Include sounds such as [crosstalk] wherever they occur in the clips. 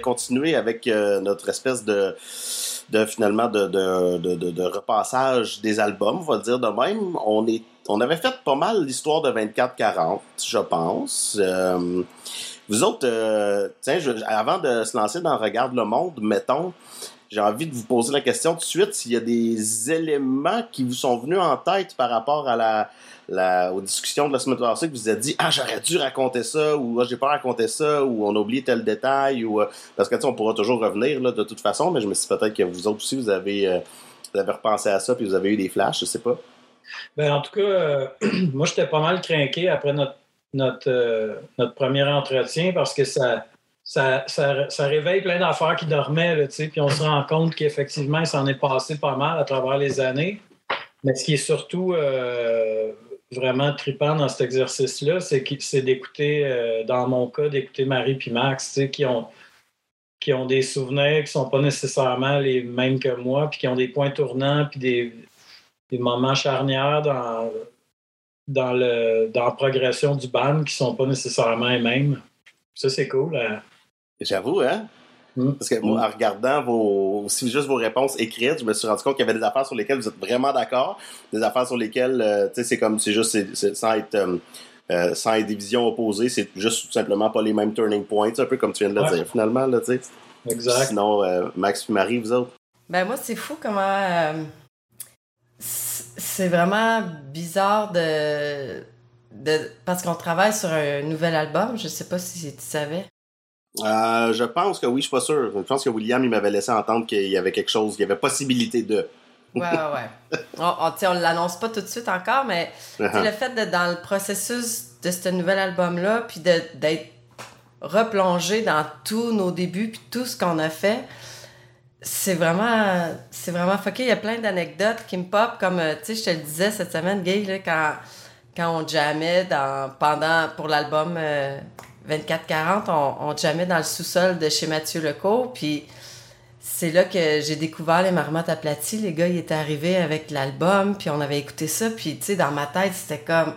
continuer avec notre espèce de finalement de, repassage des albums, on va dire de même. On, est, on avait fait pas mal l'histoire de 24-40, je pense. Euh, vous autres, euh, tiens, avant de se lancer dans Regarde le Monde, mettons, j'ai envie de vous poser la question tout de suite s'il y a des éléments qui vous sont venus en tête par rapport à la, aux discussions de la semaine passée que vous êtes dit ah j'aurais dû raconter ça ou ah, j'ai pas raconté ça ou on a oublié tel détail ou euh, parce que tu on pourra toujours revenir là, de toute façon mais je me suis dit peut-être que vous autres aussi vous avez euh, vous avez repensé à ça puis vous avez eu des flashs je sais pas ben en tout cas euh, [clears throat] moi j'étais pas mal craqué après notre notre, notre premier entretien parce que ça ça, ça, réveille plein d'affaires qui dormaient, là, puis on se rend compte qu'effectivement, il s'en est passé pas mal à travers les années. Mais ce qui est surtout vraiment trippant dans cet exercice-là, c'est d'écouter, euh, dans mon cas, d'écouter Marie puis Max, qui ont, qui ont des souvenirs qui sont pas nécessairement les mêmes que moi, puis qui ont des points tournants, puis des, moments charnières dans, dans, le, dans la progression du band qui sont pas nécessairement les mêmes. Ça, c'est cool. Hein. J'avoue, hein? Hmm. Parce que moi, en regardant vos, aussi juste vos réponses écrites, je me suis rendu compte qu'il y avait des affaires sur lesquelles vous êtes vraiment d'accord, des affaires sur lesquelles, euh, tu sais, c'est comme, c'est juste, c'est, sans être, euh, euh, sans être des visions opposées, c'est juste tout simplement pas les mêmes turning points, un peu comme tu viens de le dire finalement, là, tu sais. Exact. Sinon, Max et Marie, vous autres? Ben moi, c'est fou comment c'est vraiment bizarre de, de parce qu'on travaille sur un nouvel album. Je sais pas si tu savais. Euh, je pense que oui, je suis pas sûr. Je pense que William, il m'avait laissé entendre qu'il y avait quelque chose, qu'il y avait possibilité de. ouais, ouais, ouais. [laughs] On, on, l'annonce pas tout de suite encore, mais uh-huh. le fait de, dans le processus de ce nouvel album-là, puis d'être replongé dans tous nos débuts, puis tout ce qu'on a fait, c'est vraiment, c'est vraiment fucké. Il y a plein d'anecdotes qui me pop, comme, euh, tu sais, je te le disais cette semaine, Gay, là, quand, quand on jammait dans, pendant, pour l'album... Euh, 24-40, on, on jamais dans le sous-sol de chez Mathieu Lecourt. Puis c'est là que j'ai découvert les marmottes aplaties. Les gars, ils étaient arrivés avec l'album, puis on avait écouté ça. Puis, tu sais, dans ma tête, c'était comme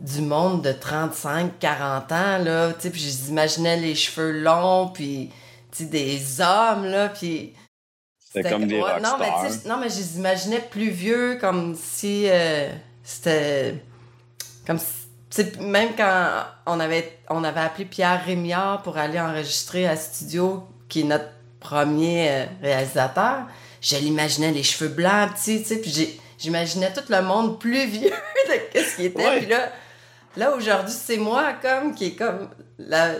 du monde de 35, 40 ans, là. Tu sais, puis j'imaginais les cheveux longs, puis, tu sais, des hommes, là. Puis. C'était comme des non, mais, non, mais je les imaginais plus vieux, comme si euh, c'était. Comme si même quand on avait, on avait appelé Pierre Rémiard pour aller enregistrer à Studio, qui est notre premier euh, réalisateur, je l'imaginais les cheveux blancs, petits, tu sais, puis j'imaginais tout le monde plus vieux [laughs] de ce qu'il était. Puis là, là aujourd'hui, c'est moi comme qui est comme la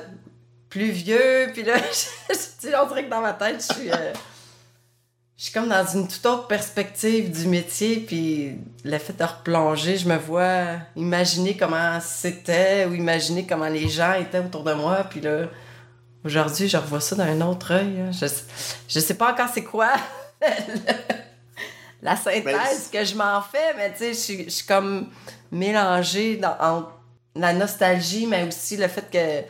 plus vieux, puis là, [laughs] je, on dirait que dans ma tête, je suis... Euh, je suis comme dans une toute autre perspective du métier, puis le fait de replonger, je me vois imaginer comment c'était ou imaginer comment les gens étaient autour de moi, puis là, aujourd'hui, je revois ça d'un autre œil. Hein. Je, je sais pas encore c'est quoi [laughs] la synthèse que je m'en fais, mais tu sais, je, suis comme mélangée dans, entre la nostalgie, mais aussi le fait que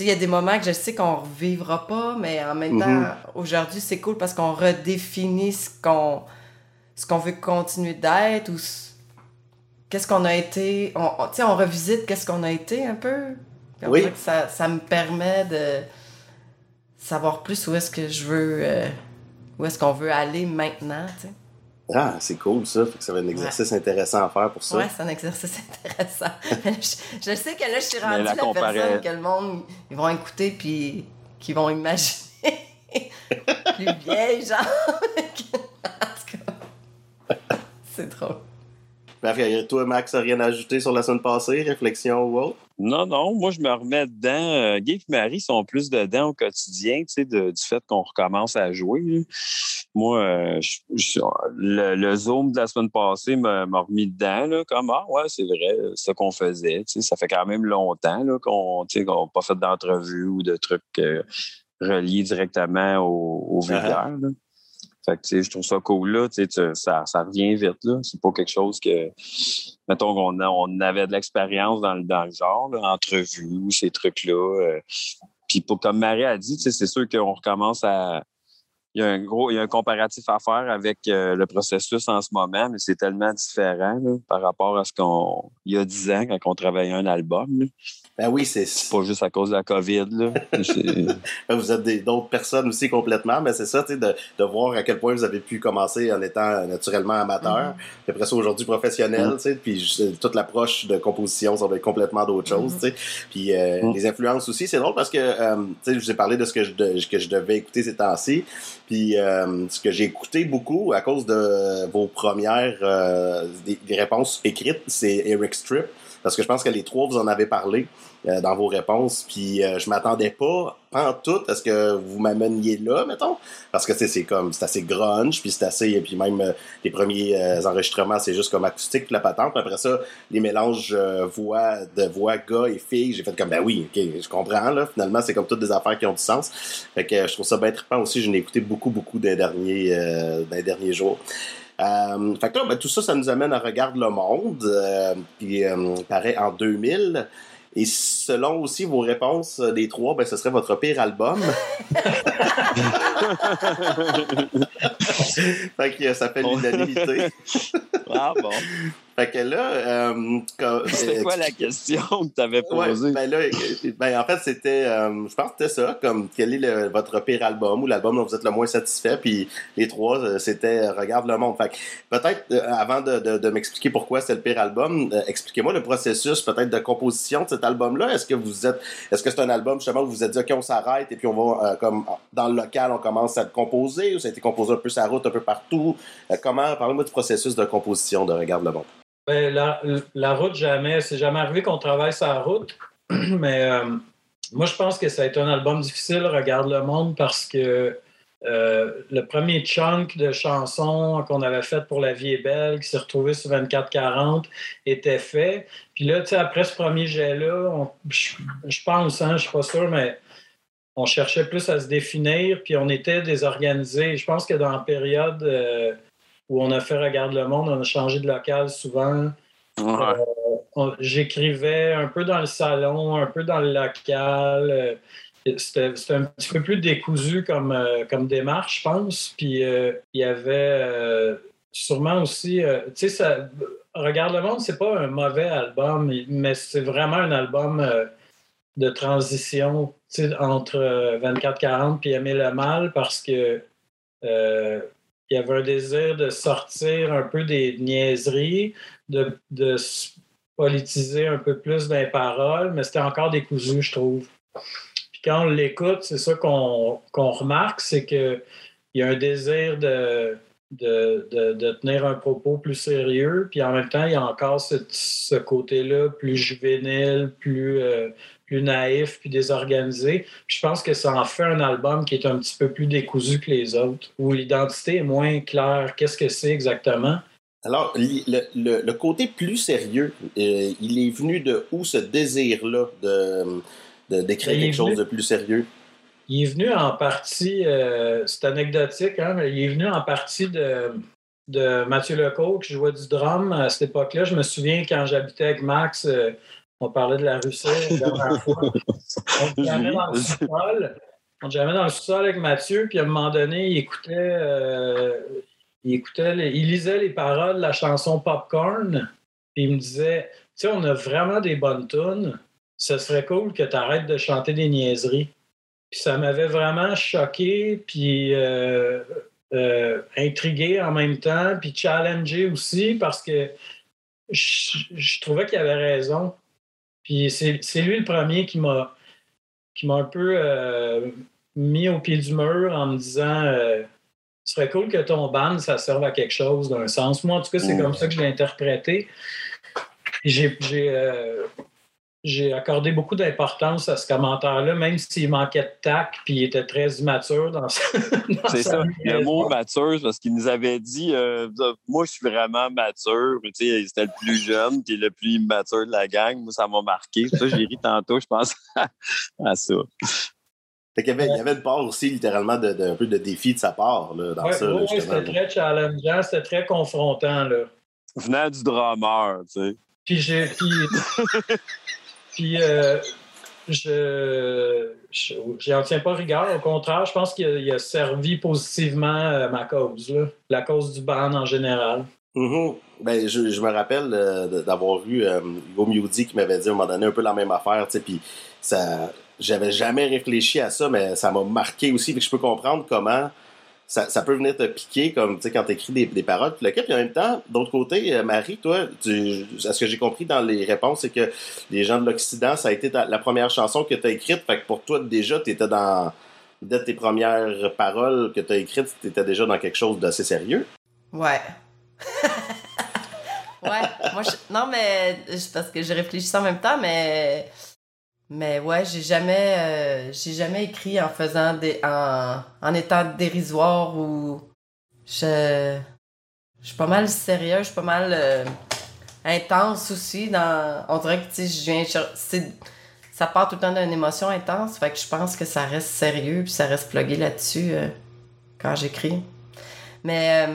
il y a des moments que je sais qu'on revivra pas, mais en même temps, mhm. aujourd'hui, c'est cool parce qu'on redéfinit ce qu'on ce qu'on veut continuer d'être ou qu'est-ce qu'on a été. On, on, on revisite qu'est-ce qu'on a été un peu. Oui. Ça, ça, me permet de savoir plus où est-ce que je veux. Euh, où est-ce qu'on veut aller maintenant. Ah, c'est cool ça. Fait que ça va être un exercice intéressant à faire pour ça. Oui, c'est un exercice [laughs] intéressant. [laughs] je, sais que là, je suis rendue la, la personne que le monde, ils vont écouter puis qu'ils vont imaginer [laughs] plus vieille, genre. c'est trop. Bref, toi, Max, rien à ajouter sur la semaine passée, réflexion ou autre? Non, non, moi, je me remets dedans. Euh, Guy et Marie sont plus dedans au quotidien, tu sais, du fait qu'on recommence à jouer. Moi, euh, le, Zoom de la semaine passée m'a remis dedans, là, comme, ah, ouais, c'est vrai, ce qu'on faisait. Tu sais, ça fait quand même longtemps qu'on n'a pas fait d'entrevue ou de trucs euh, reliés directement au, au uh fait que, je trouve ça cool, là. Ça, ça revient vite, là. C'est pas quelque chose que, mettons qu'on on avait de l'expérience dans, dans, le genre, là, entrevue, ces trucs-là. Euh. puis, pour, comme Marie a dit, c'est sûr qu'on recommence à, il y a un gros, il y a un comparatif à faire avec euh, le processus en ce moment, mais c'est tellement différent par rapport à ce qu'on il y a dix ans quand on travaillait un album. Ben oui, c'est. pas juste à cause de la COVID. Là. [laughs] Ben, vous êtes d'autres personnes aussi complètement, mais c'est ça, tu sais, de, de, voir à quel point vous avez pu commencer en étant naturellement amateur, mm-hmm. puis après ça aujourd'hui professionnel, mm-hmm. tu sais, puis toute l'approche de composition, ça va être complètement d'autres choses, mm-hmm. tu sais. Puis euh, les influences aussi, c'est drôle parce que, euh, tu sais, je vous ai parlé de ce que je, que je devais écouter ces temps-ci, puis euh, ce que j'ai écouté beaucoup à cause de vos premières des, des, réponses écrites, c'est Eric Strip. Parce que je pense que les trois, vous en avez parlé euh, dans vos réponses. Puis euh, je m'attendais pas, pas en tout, à ce que vous m'ameniez là, mettons. Parce que c'est comme, c'est assez grunge, puis c'est assez, et puis même euh, les premiers enregistrements, c'est juste comme acoustique, la patente. Après ça, les mélanges voix, de voix gars et filles, j'ai fait comme, ben oui, ok, je comprends, là. Finalement, c'est comme toutes des affaires qui ont du sens. Fait que je trouve ça bien trippant aussi. Je l'ai écouté beaucoup, beaucoup des derniers, des derniers jours. Euh, fait que là, ben, tout ça, ça nous amène à Regarde le Monde, euh, qui euh, paraît en 2000. Et selon aussi vos réponses euh, des trois, ben, ce serait votre pire album. [laughs] fait que ça fait l'unanimité. ah bon. Fait que là, euh, euh, [laughs] quoi la question que tu avais posée? ben là, ben en fait, c'était, euh, je pense que c'était ça, comme quel est votre pire album ou l'album dont vous êtes le moins satisfait, puis les trois, euh, c'était Regarde le monde. Fait que peut-être, avant de, de, de m'expliquer pourquoi c'est le pire album, expliquez-moi le processus peut-être de composition de cet album-là. Est-ce que vous êtes, est-ce que c'est un album justement où vous vous êtes dit, OK, on s'arrête et puis on va, comme dans le local, on commence à le composer ou ça a été composé un peu sa route, un peu partout? comment, parlez-moi du processus de composition de Regarde le monde. Ben, la, la, route, jamais. C'est jamais arrivé qu'on travaille sur la route. [clears throat] Mais euh, moi, je pense que ça a été un album difficile, Regarde le monde, parce que euh, le premier chunk de chansons qu'on avait fait pour La vie est belle, qui s'est retrouvé sur 24-40, était fait. Puis là, tu sais, après ce premier jet-là, je, pense, hein, je suis pas sûr, mais on cherchait plus à se définir, puis on était désorganisés. Je pense que dans la période euh, où on a fait Regarde le monde, on a changé de local souvent. Euh, j'écrivais un peu dans le salon, un peu dans le local. Euh, c'était un petit peu plus décousu comme, euh, comme démarche, je pense. Puis il y avait sûrement aussi. tu sais, Regarde le monde, c'est pas un mauvais album, mais c'est vraiment un album de transition entre 24-40 et Aimer le mal parce que il y avait un désir de sortir un peu des niaiseries, de, de politiser un peu plus dans les paroles, mais c'était encore décousu, je trouve. Puis quand on l'écoute, c'est ça qu'on remarque, c'est qu'il y a un désir de, de, tenir un propos plus sérieux, puis en même temps, il y a encore ce, côté-là plus juvénile, plus, euh, plus naïf puis désorganisé. je pense que ça en fait un album qui est un petit peu plus décousu que les autres, où l'identité est moins claire. Qu'est-ce que c'est exactement? Alors, le, côté plus sérieux, euh, il est venu de où ce désir-là de, d'écrire quelque chose de plus sérieux? Il est venu en partie, euh, c'est anecdotique, hein, mais il est venu en partie de, de Mathieu Lecoq, qui jouait du drum à cette époque-là. Je me souviens quand j'habitais avec Max, euh, on parlait de la Russie la dernière fois. On jamais dans le [laughs] sous-sol. On jamais dans le sous-sol avec Mathieu, puis à un moment donné, il écoutait, euh, il, écoutait il lisait les paroles de la chanson Popcorn, puis il me disait Tu sais, on a vraiment des bonnes tunes. Ce serait cool que tu arrêtes de chanter des niaiseries. Puis ça m'avait vraiment choqué, puis euh, euh, intrigué en même temps, puis challengé aussi, parce que je trouvais qu'il avait raison. Puis c'est lui le premier qui m'a qui m'a un peu euh, mis au pied du mur en me disant ce serait cool que ton band, ça serve à quelque chose d'un sens. Moi, en tout cas, c'est comme ça que je l'ai interprété. J'ai j'ai accordé beaucoup d'importance à ce commentaire-là, même s'il manquait de tact, puis il était très immature dans, [laughs] C'est ça, le mot mature, parce qu'il nous avait dit euh, Moi, je suis vraiment mature. C'était le plus jeune, puis le plus immature de la gang. Moi, ça m'a marqué. Ça, j'ai ri tantôt, je pense [laughs] à ça. il, y avait, il y avait une part aussi, littéralement, de, un peu de défi de sa part là, dans ça. Oui, c'était très challengeant, c'était très confrontant. Là. Venant du drummer, tu sais. Puis j'ai. Puis, [laughs] euh, je n'en tiens pas rigueur. Au contraire, je pense qu'il a, servi positivement euh, ma cause, la cause du band en général. Mm-hmm. ben, je, me rappelle euh, d'avoir vu euh, qui m'avait dit à un moment donné un peu la même affaire, puis ça, j'avais jamais réfléchi à ça, mais ça m'a marqué aussi, que je peux comprendre comment ça, peut venir te piquer, comme tu sais, quand tu écris des, des, paroles. Puis puis en même temps, d'autre côté, euh, Marie, toi, tu, ce que j'ai compris dans les réponses, c'est que les gens de l'Occident, ça a été la première chanson que tu as écrite. Fait que pour toi, déjà, tu étais dans. Dès tes premières paroles que tu as écrites, tu étais déjà dans quelque chose d'assez sérieux. Ouais. [laughs] ouais. Moi, non, mais. Parce que j'ai réfléchi en même temps, mais mais ouais, j'ai jamais, euh, j'ai jamais écrit en faisant des, en, en étant dérisoire ou je, je suis pas mal sérieux, je suis pas mal euh, intense aussi dans, on dirait que tu je viens, ça part tout le temps d'une émotion intense, fait que je pense que ça reste sérieux puis ça reste plugué là-dessus euh, quand j'écris. Mais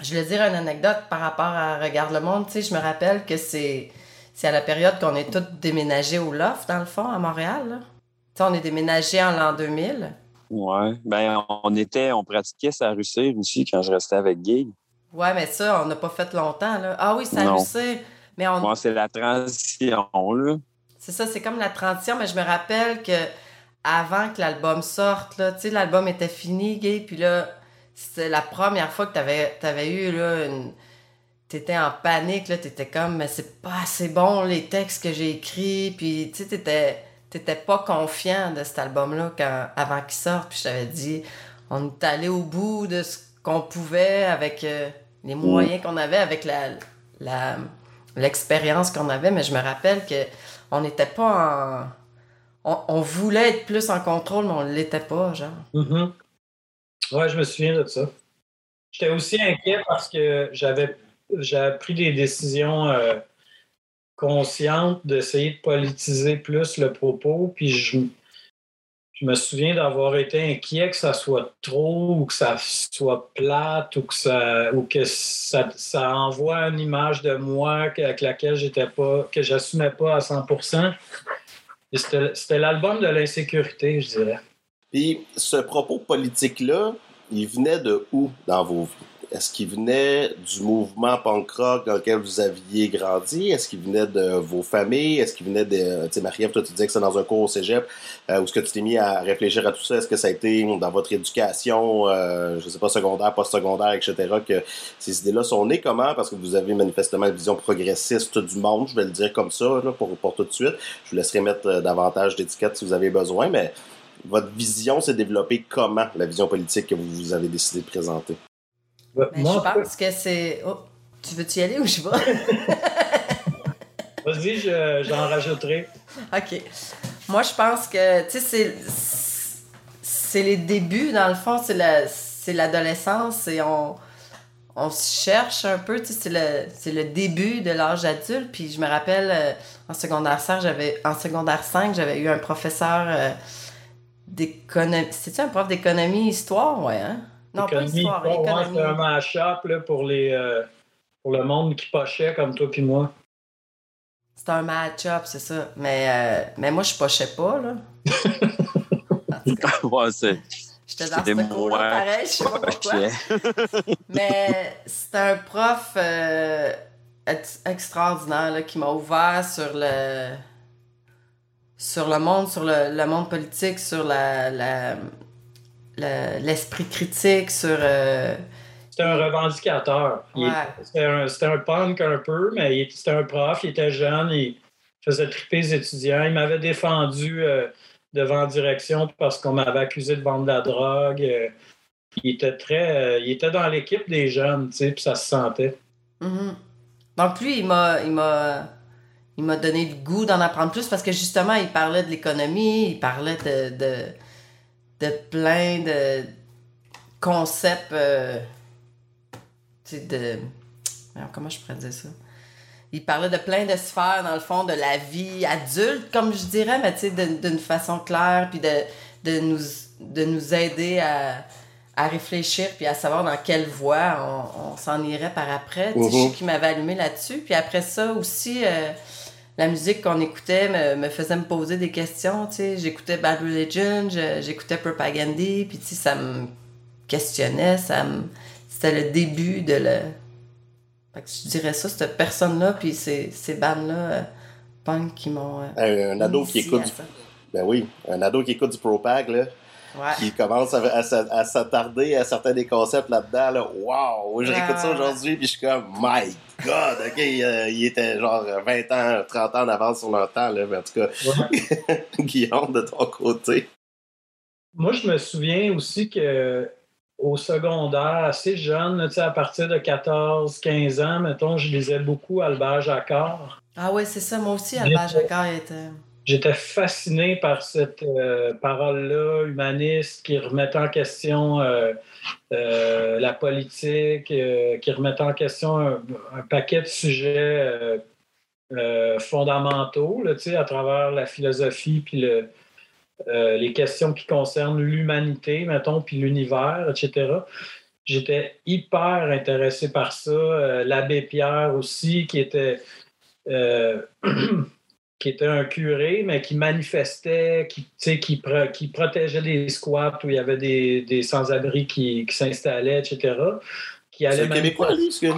je voulais dire une anecdote par rapport à Regarde le monde, tu sais, je me rappelle que c'est c'est à la période qu'on est tous déménagés au loft, dans le fond, à Montréal. sais, on est déménagés en l'an 2000. Ouais. Ben, on était, on pratiquait sa Russie aussi quand je restais avec Guy. Ouais, mais ça, on n'a pas fait longtemps, là. Ah oui, ça Russie. Mais on... c'est la transition, là. C'est ça, c'est comme la transition, mais je me rappelle que avant que l'album sorte, là, tu sais, l'album était fini, Guy, puis là, c'était la première fois que tu avais, avais, eu, là, une t'étais en panique, là, t'étais comme, mais c'est pas assez bon les textes que j'ai écrits, puis tu sais, t'étais, t'étais pas confiant de cet album-là quand, avant qu'il sorte, puis je t'avais dit, on est allé au bout de ce qu'on pouvait avec euh, les moyens qu'on avait, avec la, la, l'expérience qu'on avait, mais je me rappelle que on n'était pas en... On, voulait être plus en contrôle, mais on l'était pas, genre. Mm-hmm. Ouais, je me souviens de ça. J'étais aussi inquiet parce que j'avais j'ai pris des décisions euh, conscientes d'essayer de politiser plus le propos. Puis je, me souviens d'avoir été inquiet que ça soit trop ou que ça soit plate ou que ça ou que ça envoie une image de moi avec laquelle j'étais pas que j'assumais pas à 100%. C'était l'album de l'insécurité, je dirais. Puis ce propos politique-là, il venait de où dans vos vies? Est-ce qu'il venait du mouvement punk rock dans lequel vous aviez grandi? Est-ce qu'il venait de vos familles? Est-ce qu'il venait de. Tu sais, Marie-Ève, toi, tu disais que c'est dans un cours au cégep. Euh, où est-ce que tu t'es mis à réfléchir à tout ça? Est-ce que ça a été dans votre éducation, euh, je sais pas, secondaire, post-secondaire, etc., que ces idées-là sont nées? Comment? Parce que vous avez manifestement une vision progressiste du monde, je vais le dire comme ça, pour, pour tout de suite. Je vous laisserai mettre euh, davantage d'étiquettes si vous avez besoin, mais votre vision s'est développée comment, la vision politique que vous avez décidé de présenter? Ben, je pense que c'est. Oh, tu veux-tu y aller ou je vais? [laughs] Vas-y, j'en rajouterai. OK. Moi, je pense que, tu sais, c'est les débuts, dans le fond, c'est l'adolescence et on, on se cherche un peu, tu sais, c'est le, le début de l'âge adulte. Puis je me rappelle, euh, en secondaire 5, j'avais, en secondaire 5, j'avais eu un professeur euh, d'économie. C'était-tu un prof d'économie histoire, ouais, hein? Non, pas histoire, C'est un match-up pour, les, euh, pour le monde qui pochait comme toi puis moi. C'est un match-up, c'est ça. Mais, euh, mais moi, je pochais pas, là. [laughs] ouais, c'est... J'étais dans ce cours pareil, je sais pas pourquoi. mais c'était un prof euh, extraordinaire là, qui m'a ouvert sur le sur le monde, sur le, le monde politique, sur la, la l'esprit critique sur. Euh, c'était un revendicateur. C'était un, un, punk un peu, mais c'était un prof, il était jeune, il faisait triper les étudiants. Il m'avait défendu euh, devant direction parce qu'on m'avait accusé de vendre de la drogue. Euh, il était très. il était dans l'équipe des jeunes, tu sais, puis ça se sentait. Mm-hmm. Donc lui, il m'a. Il m'a il m'a donné le goût d'en apprendre plus parce que justement, il parlait de l'économie, il parlait de de plein de concepts euh, de comment je pourrais dire ça? Il parlait de plein de sphères dans le fond de la vie adulte comme je dirais mais tu sais d'une façon claire puis de, de nous de nous aider à, à réfléchir puis à savoir dans quelle voie on, s'en irait par après tu sais, mhm. qui m'avait allumé là-dessus puis après ça aussi euh, la musique qu'on écoutait me, me, faisait me poser des questions, tu sais. J'écoutais Bad Religion, j'écoutais Propagandy, puis tu sais, ça me questionnait, ça me... C'était le début de le... Fait que je dirais ça, cette personne-là, puis ces, ces bandes-là, euh, punk, qui m'ont... Euh, un, ado qui écoute... Du... Ben oui, un ado qui écoute du Propag, là, Ouais. qui commence à, à, à s'attarder à certains des concepts là-dedans. Là. Wow! Je réécoute ça aujourd'hui, puis je suis comme, my God! OK, euh, il était genre 20 ans, 30 ans d'avance sur leur temps. Là, mais en tout cas, ouais. [laughs] Guillaume, de ton côté. Moi, je me souviens aussi que au secondaire, assez jeune, à partir de 14, 15 ans, mettons, je lisais beaucoup Albert Jacquard. Ah ouais, c'est ça. Moi aussi, Albert Jacquard était... J'étais fasciné par cette euh, parole-là humaniste qui remettait en question euh, euh, la politique, qui remettait en question un, paquet de sujets fondamentaux à travers la philosophie puis le, les questions qui concernent l'humanité, mettons, puis l'univers, etc. J'étais hyper intéressé par ça. L'abbé Pierre aussi, qui était [clears throat] qui était un curé, mais qui manifestait, qui, qui, pro, qui protégeait des squats où il y avait des, des sans-abri qui, qui s'installaient, etc. Qui allait C'est québécois, lui, excuse.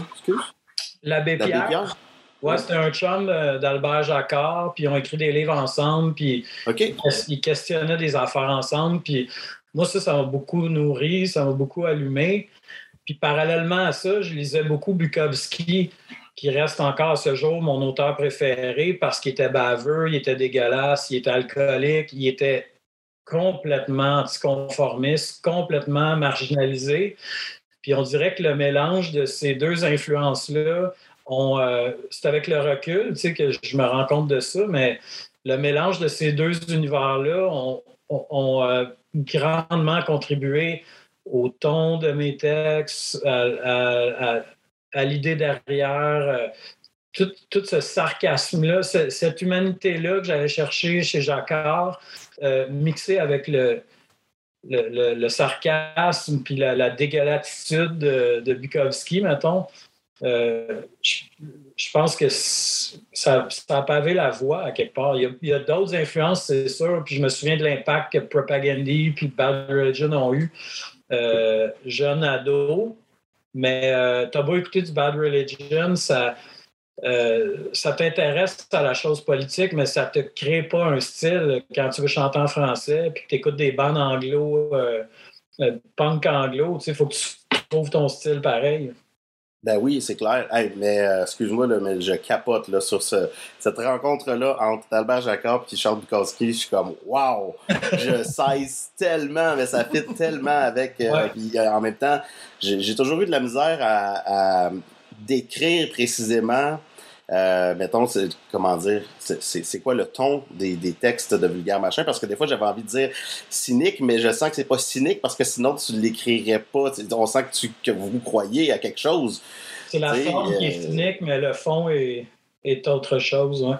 L'abbé Pierre. Pierre. Ouais, c'était un chum d'Albert Jacquard, puis ils ont écrit des livres ensemble, puis okay. ils questionnaient des affaires ensemble, puis moi, ça, ça m'a beaucoup nourri, ça m'a beaucoup allumé. Puis parallèlement à ça, je lisais beaucoup Bukowski, qui reste encore à ce jour mon auteur préféré parce qu'il était baveux, il était dégueulasse, il était alcoolique, il était complètement anticonformiste, complètement marginalisé. Puis on dirait que le mélange de ces deux influences-là, euh, c'est avec le recul tu sais, que je me rends compte de ça, mais le mélange de ces deux univers-là ont, euh, grandement contribué au ton de mes textes, à, à, à l'idée derrière, euh, tout, tout, ce sarcasme-là, cette humanité-là que j'avais cherché chez Jacquard, euh, mixé avec le, le, sarcasme puis la, la dégueulatitude de, de, Bukowski, mettons, euh, je, je, pense que ça, ça, a pavé la voie à quelque part. Il y a, a d'autres influences, c'est sûr, puis je me souviens de l'impact que Propagandy puis Bad Religion ont eu euh, jeune ado. Mais euh, tu as beau écouter du Bad Religion, ça, euh, ça t'intéresse à la chose politique, mais ça te crée pas un style quand tu veux chanter en français puis que tu écoutes des bandes anglo, euh, punk anglo. Il faut que tu trouves ton style pareil. Ben oui, c'est clair. Hey, mais euh, excuse-moi, mais je capote là, sur ce, cette rencontre-là entre Albert Jacob et Charles Bukowski. Je suis comme, wow! Je [laughs] sais tellement, mais ça fit tellement avec. Euh, ouais. Puis euh, en même temps, j'ai toujours eu de la misère à, à décrire précisément. Euh, mettons, comment dire, c'est quoi le ton des, des, textes de vulgaire machin? Parce que des fois, j'avais envie de dire cynique, mais je sens que c'est pas cynique parce que sinon, tu l'écrirais pas. On sent que, tu, que vous croyez à quelque chose. C'est la forme euh... qui est cynique, mais le fond est, est autre chose. Ouais.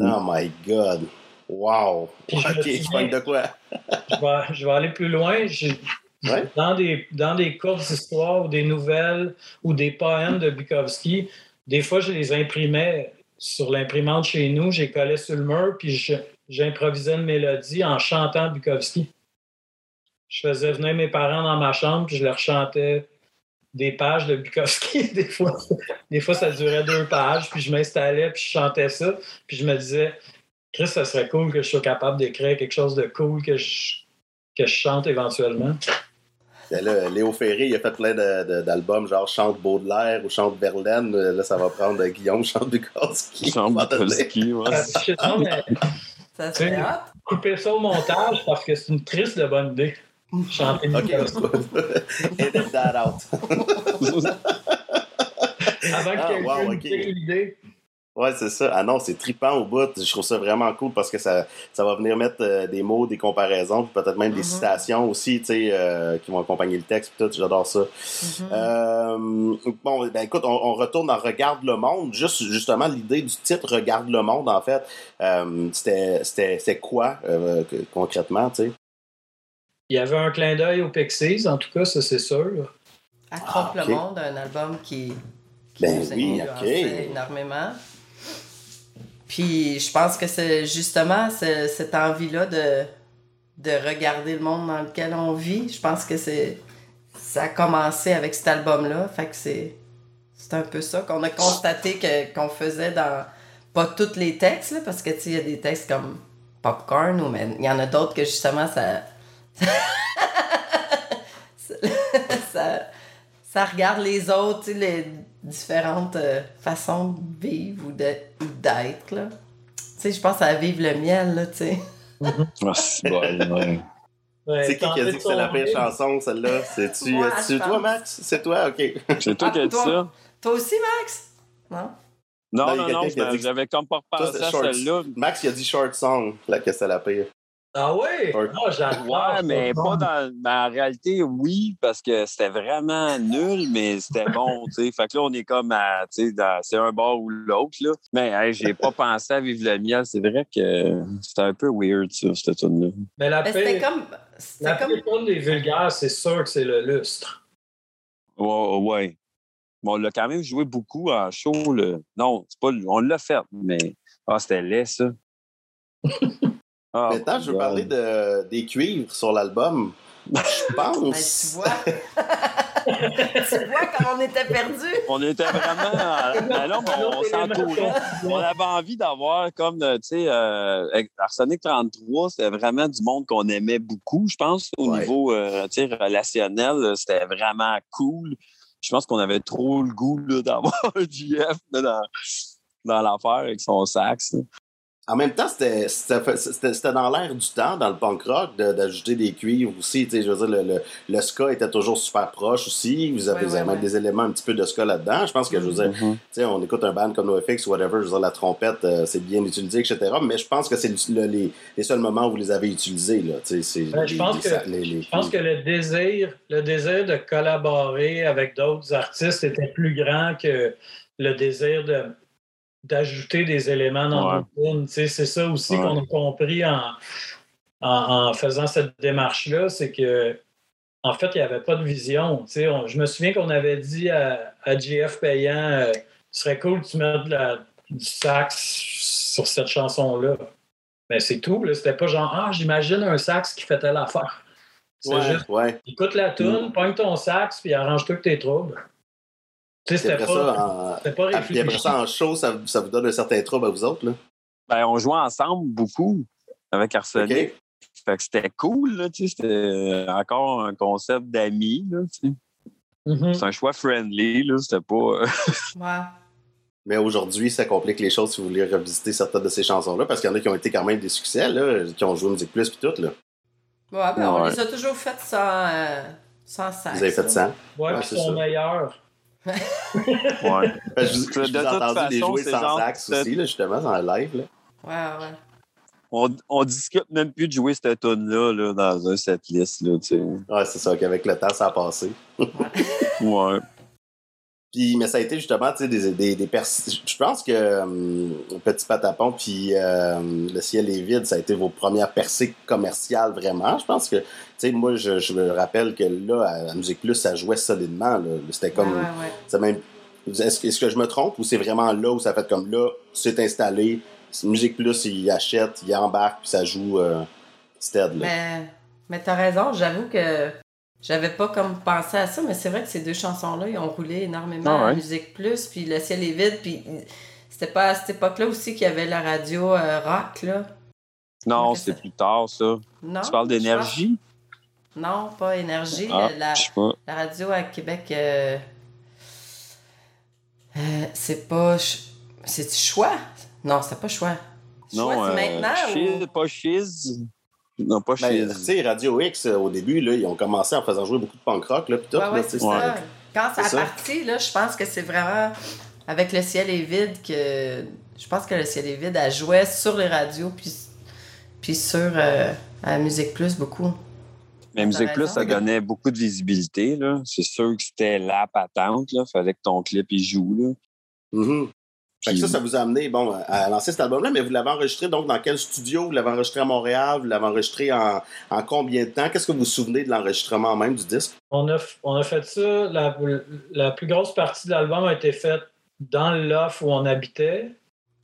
Oh my God! Wow! Puis ok, je de quoi? je, vais, je vais aller plus loin. Je, ouais? dans, des, dans des courtes histoires ou des nouvelles ou des poèmes de Bukowski, des fois, je les imprimais sur l'imprimante chez nous, j'ai collé sur le mur, puis j'improvisais une mélodie en chantant Bukowski. Je faisais venir mes parents dans ma chambre, puis je leur chantais des pages de Bukowski. [laughs] Des fois, des fois ça durait deux pages, puis je m'installais, puis je chantais ça, puis je me disais, Chris, ça serait cool que je sois capable d'écrire quelque chose de cool que je, que je chante éventuellement. Ben là, Léo Ferré, il a fait plein d'albums, genre Chante Baudelaire ou Chante Verlaine. Là, ça va prendre Guillaume Chante Bukowski. Chante Bukowski, ouais. non, mais, ça se fait Couper ça au montage parce que c'est une triste de bonne idée. Chanter Ok, [laughs] edit that out. [laughs] Avant que Ah, quelqu'un wow, nous ok. pique l'idée. Ouais, c'est ça. Ah non, c'est trippant au bout. Je trouve ça vraiment cool parce que ça, ça va venir mettre euh, des mots, des comparaisons, puis peut-être même des Mhm. citations aussi, tu sais, euh, qui vont accompagner le texte. Puis tout, j'adore ça. Mhm. Euh, bon, ben écoute, on, on retourne dans Regarde le monde. Juste justement l'idée du titre Regarde le monde, en fait, euh, c'était c'était c'était quoi euh, concrètement, tu sais? Il y avait un clin d'œil aux Pixies, en tout cas, ça c'est sûr. Accroche Ah, le monde, un album qui, qui Ben nous a oui, ok. énormément. Puis je pense que c'est justement ce- cette envie-là de, de regarder le monde dans lequel on vit. Je pense que c'est ça a commencé avec cet album-là. Fait que c'est c'est un peu ça qu'on a constaté qu'on faisait dans pas tous les textes, là, parce que tu il y a des textes comme Popcorn, ou mais il y en a d'autres que justement ça. [laughs] ça, ça regarde les autres, tu sais, les différentes euh, façons de vivre ou de- ou d'être. là. Tu sais, je pense à vivre le miel, là, tu sais. Ah, c'est bon, [laughs] ouais. Ouais, C'est qui qui a dit que c'est la pire chanson, celle-là? C'est-tu toi. Max? C'est toi? OK. [laughs] C'est toi Ah, qui as dit toi. ça? Toi aussi, Max? Non? Non, Non, il y a non, non, qui a dit que- j'avais comme pas c'est à celle-là. Max, il a dit short song, là, que c'est la pire. Ah oui? Ah, j'adore. Ouais, mais pas dans. Mais en réalité, oui, parce que c'était vraiment nul, mais c'était bon, tu sais. Fait que là, on est comme à. Tu sais, dans- c'est un bord ou l'autre, là. Mais hey, j'ai pas pensé à vivre le miel. C'est vrai que c'était un peu weird, ça, cette tune-là. Mais la Mais c'était pire, comme. C'était la comme. tune des vulgaires, c'est sûr que c'est le lustre. Ouais, ouais. Bon, on l'a quand même joué beaucoup en show, là. Non, c'est pas. On l'a fait, mais. Ah, c'était laid, ça. [laughs] Ah, Maintenant, je veux parler de, des cuivres sur l'album. Je [laughs] Ben, tu pense. vois. [laughs] tu vois comme on était perdus. On était vraiment. [laughs] Ben là, mais on s'entourait. On avait envie d'avoir comme, euh, tu sais, euh, Arsenic 33, c'était vraiment du monde qu'on aimait beaucoup, je pense, au Ouais. niveau euh, tu sais, relationnel. C'était vraiment cool. Je pense qu'on avait trop le goût d'avoir JF là, dans, dans l'affaire avec son sax. là. En même temps, c'était- c'était c'était- c'était dans l'air du temps, dans le punk rock, de- d'ajouter des cuivres aussi. Tu sais, je veux dire, le, le, le ska était toujours super proche aussi. Vous avez Ouais, vous avez ouais, même ouais. des éléments un petit peu de ska là-dedans. Je pense que, je veux dire, Mhm. tu sais, on écoute un band comme NoFX ou whatever, je veux dire, la trompette, euh, c'est bien utilisé, etc. Mais je pense que c'est le- le- les, les seuls moments où vous les avez utilisés, là. Tu sais, c'est Ben, je pense les- que- Je pense que le désir, le désir de collaborer avec d'autres artistes était plus grand que le désir de d'ajouter des éléments dans Ouais. nos tunes. C'est ça aussi Ouais. qu'on a compris en, en, en faisant cette démarche-là, c'est que en fait, il n'y avait pas de vision. Tu sais, on- je me souviens qu'on avait dit à, à JF Payant euh, ce serait cool que tu mettes de la- du sax sur cette chanson-là. Mais c'est tout. C'était pas genre Ah, j'imagine un sax qui fait telle affaire. C'est Ouais, juste ouais. Écoute la Mm. toune, pogne ton sax, puis arrange-toi que tes troubles. Tu sais, Puis c'était pas, ça, en, pas ah, après réfléchi. ça, en show, ça, ça vous donne un certain trouble à vous autres, là? Ben, on jouait ensemble beaucoup avec Arsenic. OK? Fait que c'était cool, là, tu sais, c'était encore un concept d'amis, là, tu sais. Mhm. C'est un choix friendly, là, c'était pas... euh, [laughs] Ouais. Mais aujourd'hui, ça complique les choses si vous voulez revisiter certaines de ces chansons-là, parce qu'il y en a qui ont été quand même des succès, là, qui ont joué Musique Plus puis tout, là. Ouais, ben, on les a toujours faites sans, euh, sans sax. Vous avez fait ça. Ouais, Ouais, puis c'est son ça. Ouais. Ben, je, vous- je De vous ai toute entendu les façon, jouer c'est sans genre- sax aussi, là, justement, dans le live. Là. Ouais, ouais. On, on discute même plus de jouer cette tune-là là, dans un setlist, là, tu sais. Ouais, c'est ça, qu'avec le temps, ça a passé. Ouais. Puis, mais ça a été justement, tu sais, des, des, des Je pense que hum, Petit Patapon puis euh, Le ciel est vide, ça a été vos premières percées commerciales, vraiment. Je pense que, tu sais, moi, je, je me rappelle que là, à, à Musique Plus, ça jouait solidement. C'était comme... Ouais, même... Est-ce que, est-ce que je me trompe ou c'est vraiment là où ça fait comme là, c'est installé, Musique Plus, il achète, il embarque, puis ça joue euh, stead, là. Mais, mais t'as raison, j'avoue que j'avais pas comme pensé à ça, mais c'est vrai que ces deux chansons-là, ils ont roulé énormément Ah ouais. à Musique Plus, puis Le ciel est vide, puis c'était pas à cette époque-là aussi qu'il y avait la radio euh, rock, là. Non, c'est plus tard, ça. Non? tu parles d'énergie? Non, pas Énergie. Ah, la, pas. la radio à Québec, euh, euh, c'est pas... C'est-tu choix? Non, c'est pas choix. Non, choix, c'est maintenant Shiz- ou... pas Shiz. Non, pas Ben, Shiz. tu sais, Radio X, euh, au début, là, ils ont commencé en faisant jouer beaucoup de punk rock, là, puis tout. Ouais, ouais, c'est ça. Quand ça c'est a parti, là, je pense que c'est vraiment avec Le ciel est vide que. Je pense que Le ciel est vide, elle jouait sur les radios, puis, puis sur euh, à la Musique Plus beaucoup. Mais Musique Plus, ça donnait beaucoup de visibilité, là. C'est sûr que c'était la patente, là. Fallait que ton clip, il joue, là. Mhm. Fait que ça, ça vous a amené bon, à lancer cet album-là, mais vous l'avez enregistré donc dans quel studio? Vous l'avez enregistré à Montréal? Vous l'avez enregistré en, en combien de temps? Qu'est-ce que vous vous souvenez de l'enregistrement même du disque? On a, on a fait ça. La, la plus grosse partie de l'album a été faite dans loft où on habitait.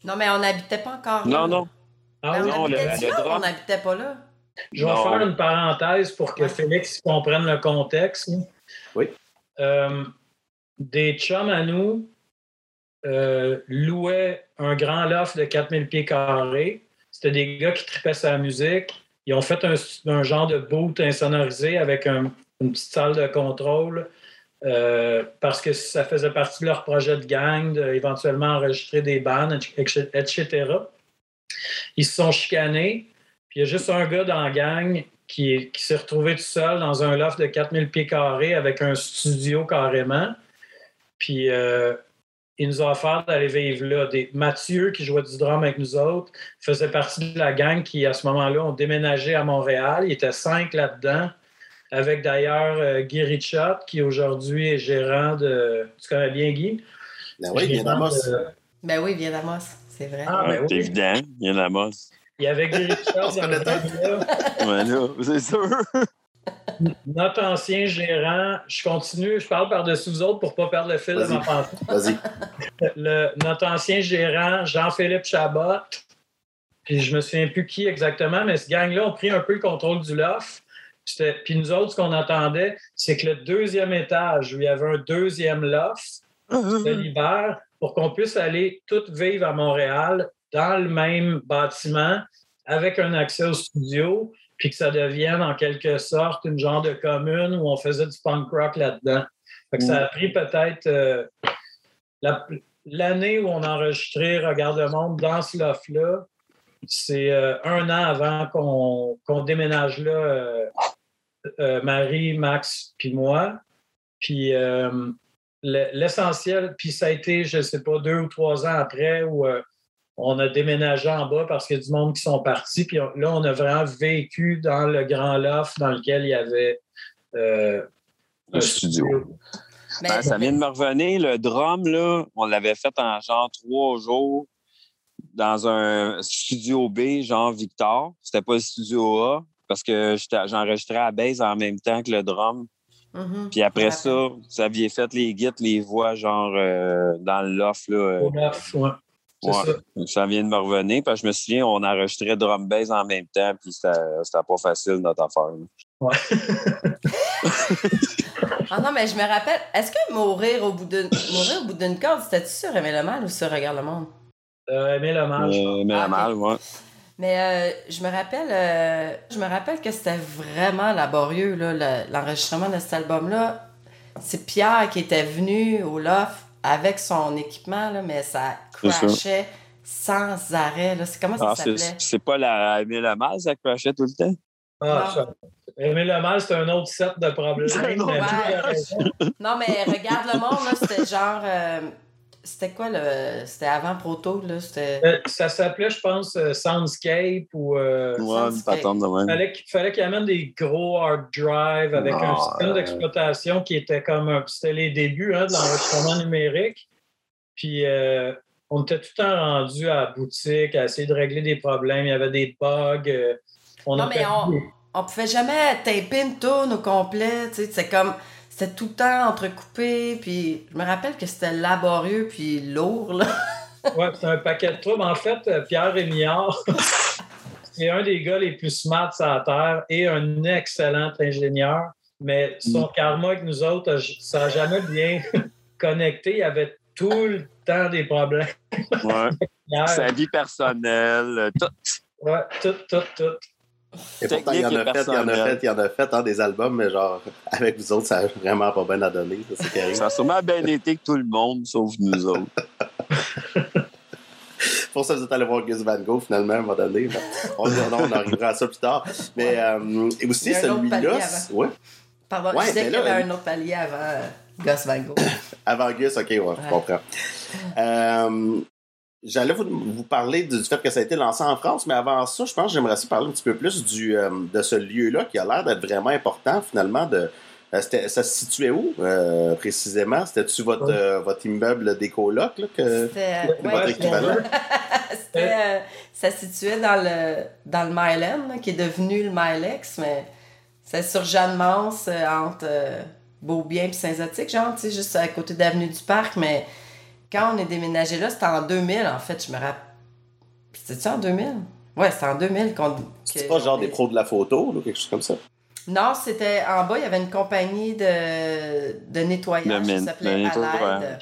Non, mais on n'habitait pas encore là. Non, non. Ah Ben, on non, le- habitait le là ou drop. on n'habitait pas là. Je vais Non. faire une parenthèse pour que Ouais. Félix comprenne le contexte. Oui. Euh, des chums à nous euh, louaient un grand loft de 4000 pieds carrés. C'était des gars qui tripaient sa musique. Ils ont fait un, genre de boot insonorisé avec un- une petite salle de contrôle euh, parce que ça faisait partie de leur projet de gang, de éventuellement enregistrer des bandes, etc. Ils se sont chicanés. Puis il y a juste un gars dans la gang qui, qui s'est retrouvé tout seul dans un loft de 4000 pieds carrés avec un studio carrément. Puis euh, il nous a offert d'aller vivre là. Des, Mathieu, qui jouait du drum avec nous autres, faisait partie de la gang qui, à ce moment-là, ont déménagé à Montréal. Il était cinq là-dedans, avec d'ailleurs euh, Guy Richard, qui aujourd'hui est gérant de. Tu connais bien Guy? Ben oui, bien d'Amos. de- Ben oui, bien d'Amos, c'est vrai. Ah, ben Ouais, C'est oui. évident. Il y en a masse. Il y avait Guy Richard [laughs] On se dans connaît là. Ouais, là, c'est sûr. Notre ancien gérant, je continue, je parle par-dessus vous autres pour ne pas perdre le fil de ma pensée. Vas-y. [laughs] Le- notre ancien gérant, Jean-Philippe Chabot, puis je me souviens plus qui exactement, mais ce gang-là ont pris un peu le contrôle du loft. Puis nous autres, ce qu'on attendait, c'est que le deuxième étage, où il y avait un deuxième loft, c'était l'hiver, pour qu'on puisse aller toutes vivre à Montréal dans le même bâtiment avec un accès au studio, puis que ça devienne en quelque sorte une genre de commune où on faisait du punk rock là-dedans. Fait que ça a pris peut-être euh, la- l'année où on a enregistré Regarde le monde dans ce loft-là. C'est euh, un an avant qu'on déménage là, euh, Marie, Max, puis moi. Puis le- l'essentiel, puis ça a été, je ne sais pas, deux ou trois ans après où on a déménagé en bas parce qu'il y a du monde qui sont partis. Puis on- là, on a vraiment vécu dans le grand loft dans lequel il y avait euh, Un studio. Mais- Ben, ça vient de me revenir. Le drum, là, on l'avait fait en genre trois jours dans un studio B, genre Victor. C'était pas le studio A parce que j'enregistrais à base en même temps que le drum. Mhm. Puis après ça, vous aviez fait les guides, les voix, genre euh, dans le loft. Là, euh, au loft. Ouais. Ouais. ça. Vient de me revenir. Parce que je me souviens, on enregistrait drum bass en même temps, puis c'était pas facile notre affaire. là. [laughs] Ah non, mais je me rappelle, est-ce que mourir au bout d'une mourir au bout d'une corde, c'était-tu sur Aimer le mal ou sur Regarde le monde? Euh, aimer l'hommage. Euh, mais Ah, la ok. mal, ouais. Mais euh, je me rappelle euh, je me rappelle que c'était vraiment laborieux, là, le- l'enregistrement de cet album-là. C'est Pierre qui était venu au loft avec son équipement, là, mais ça crashait sans arrêt. Là. C'est comment ça Ah, c'est s'appelait? c'est pas la mais la mal, ça crachait tout le temps? Ah, ça- c'est un autre set de problèmes. [laughs] Non, mais regarde le monde, là, c'était genre. euh, c'était quoi le. C'était avant Proto, là? C'était. Euh, Ça s'appelait, je pense, euh, Soundscape ou. euh, Ouais, une de même. fallait qu'il fallait qu'il amène des gros hard drive avec un système euh, d'exploitation qui était comme un. C'était les débuts hein, de l'enregistrement numérique. Puis euh, on était tout le temps rendu à la boutique à essayer de régler des problèmes. Il y avait des bugs. euh, on Non, a mais on, des- on pouvait jamais taper une tourne au complet, tu sais, c'est comme, c'était tout le temps entrecoupé, puis je me rappelle que c'était laborieux puis lourd, là. [laughs] Ouais, c'est un paquet de troubles. En fait, euh, Pierre Rémillard, [laughs] c'est un des gars les plus smart sur la Terre et un excellent ingénieur. Mais son karma avec nous autres, ça n'a jamais bien [laughs] connecté. Il y avait tout le temps des problèmes. Ouais. Sa vie personnelle, euh, tout. ouais, tout, tout, tout. Et pourtant, il y en a fait, il y en a fait, il y en a fait, hein, des albums, mais genre, [laughs] avec vous autres, ça n'a vraiment pas bien à donner. ça, a sûrement bien [laughs] été que tout le monde, sauf nous autres. [laughs] pour ça vous êtes allé voir Gus Van Gogh, finalement, à un moment donné. On, on, on arrivera à ça plus tard. Mais euh, et aussi, celui-là, ouais, Pardon, Ouais, je disais qu'il y avait un autre palier avant euh, Gus Van Gogh. [coughs] avant Gus, ok, ouais, je comprends. Euh, J'allais vous, vous parler du fait que ça a été lancé en France, mais avant ça, je pense que j'aimerais aussi parler un petit peu plus du, euh, de ce lieu-là qui a l'air d'être vraiment important, finalement. De, euh, ça se situait où, euh, précisément? C'était-tu votre, votre immeuble d'écoloc, là, que... Ouais, votre équivalent? [laughs] ça se situait dans le, dans le Myland, là, qui est devenu le Mylex, mais c'est sur Jeanne-Mance, entre Beaubien et Saint-Zotique, genre, tu sais, juste à côté de l'avenue du Parc, mais quand on est déménagé là, c'était en 2000, en fait, je me rappelle. C'était-tu en 2000? Ouais, c'est en 2000 qu'on. C'est que pas genre des pros de la photo, ou quelque chose comme ça? Non, c'était en bas, il y avait une compagnie de, de nettoyage. Min- s'appelait Allied.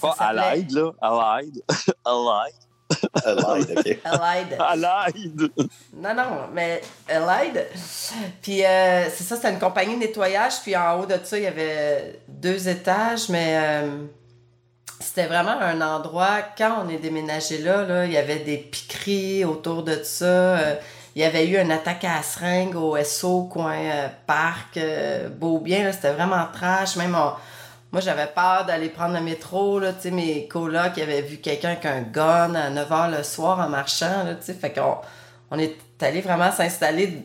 Pas Allied, là. Allied. [laughs] Allied. Light, ok. Allied. Allied. Non, non, mais Allied. Puis euh, c'est ça, c'était une compagnie de nettoyage. Puis en haut de ça, il y avait deux étages, mais euh, c'était vraiment un endroit, quand on est déménagé là, là, il y avait des piqueries autour de ça. euh, il y avait eu une attaque à seringue au SO, coin euh, parc, euh, Beaubien. C'était vraiment trash. Même moi, j'avais peur d'aller prendre le métro. Là, mes colocs avaient vu quelqu'un avec un gun à 9h le soir en marchant. Là, fait qu'on on est allé vraiment s'installer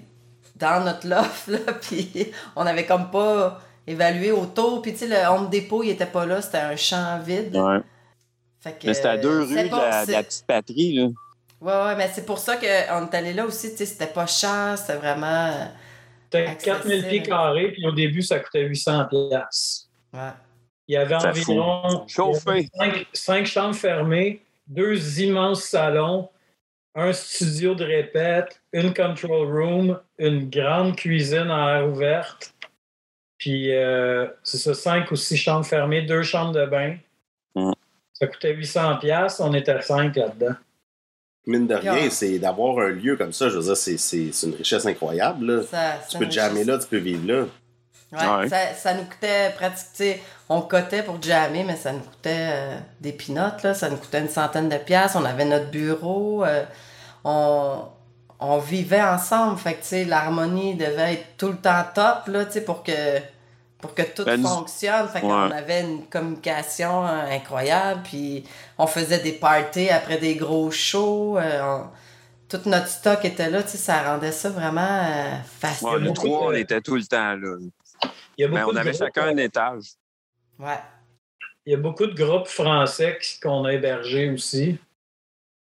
dans notre loft. [laughs] Là, puis on avait comme pas évalué autour. Puis tu sais, le Home Depot, il était pas là. C'était un champ vide. Ouais. Fait que, Mais c'était à deux rues de la, de la c'est- petite patrie, là. Ouais, ouais, mais c'est pour ça qu'on est allé là aussi. Tu sais, c'était pas cher. C'était vraiment. euh, C'était Accessible. 4000 pieds carrés, puis au début, ça coûtait 800 piastres. Ouais. Il y avait Ça environ Chauffé. cinq, cinq chambres fermées, deux immenses salons, un studio de répète, une control room, une grande cuisine à air ouverte. Puis, euh, c'est ça, cinq ou six chambres fermées, deux chambres de bain. Mm. Ça coûtait 800 piastres, on était cinq là-dedans. Mine de rien, Yeah. c'est d'avoir un lieu comme ça, je veux dire, c'est- c'est c'est une richesse incroyable. là. Ça, Tu peux te jammer là, tu peux vivre là. Ouais, Ouais. Ça, ça nous coûtait pratiquement. tu sais, On cotait pour jammer, mais ça nous coûtait euh, des pinottes, là. Ça nous coûtait une centaine de piastres. On avait notre bureau. euh, on, on vivait ensemble. Fait que, tu sais, l'harmonie devait être tout le temps top, là, tu sais, pour que, pour que tout Ben, fonctionne. Fait Ouais. qu'on avait une communication euh, incroyable. Puis on faisait des parties après des gros shows. euh, on- tout notre stock était là, tu sais, ça rendait ça vraiment euh, facile. Ouais, nous trois, on était tout le temps là. Il y a Mais beaucoup on avait groupes, chacun un étage. Ouais. Il y a beaucoup de groupes français qui- qu'on a hébergés aussi.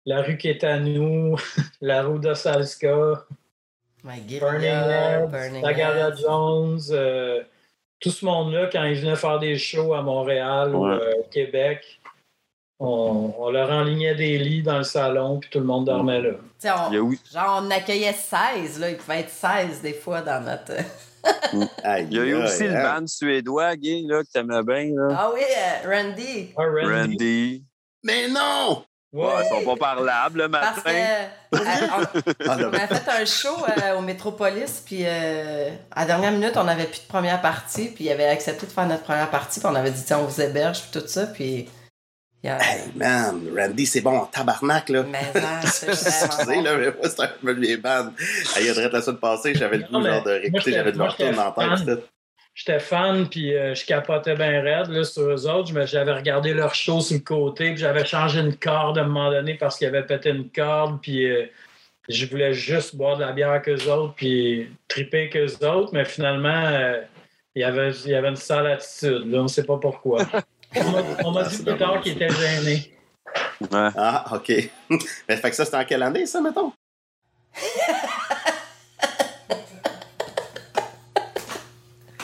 La rue qui est à nous, [laughs] la rue de Salska, Burning Heads, Tagada. Jones, euh, tout ce monde-là, quand ils venaient faire des shows à Montréal ou Ouais. euh, au Québec, on, on leur enlignait des lits dans le salon, puis tout le monde dormait là. Tu sais, on- Genre, on accueillait 16, là. Il pouvait être 16 des fois dans notre. Aïe, il y a eu aussi le band suédois, Guy, là, que t'aimais bien, là. Ah oui, euh, Randy. Ah, Randy. Randy. Mais non! Ouais. Ouais, ils sont pas parlables le Parce que. matin. euh, [laughs] on, Ah, on a fait un show euh, au Métropolis, puis euh, à la dernière minute, on n'avait plus de première partie, puis il avait accepté de faire notre première partie, puis on avait dit, tiens, on vous héberge, puis tout ça, puis. Hey man, Randy, c'est bon en tabarnak là. Mais non, [laughs] c'est Excusez, là, mais moi, c'est un peu les bandes. Hey, il y a de la semaine passée, j'avais le goût Non, genre de réécouter, j'avais leur tourne en tête. J'étais fan, puis euh, je capotais bien raide là, sur eux autres. J'avais regardé leur show sur le côté, puis j'avais changé une corde à un moment donné parce qu'ils avaient pété une corde, puis euh, je voulais juste boire de la bière qu'eux autres, puis triper qu'eux autres, mais finalement, euh, il, y avait, il y avait une sale attitude. Là, on ne sait pas pourquoi. [laughs] On m'a- dit plus tard qu'il était gêné. Ouais. Ah, ok. [laughs] Mais fait que ça, c'était en quelle année, ça, mettons? [laughs]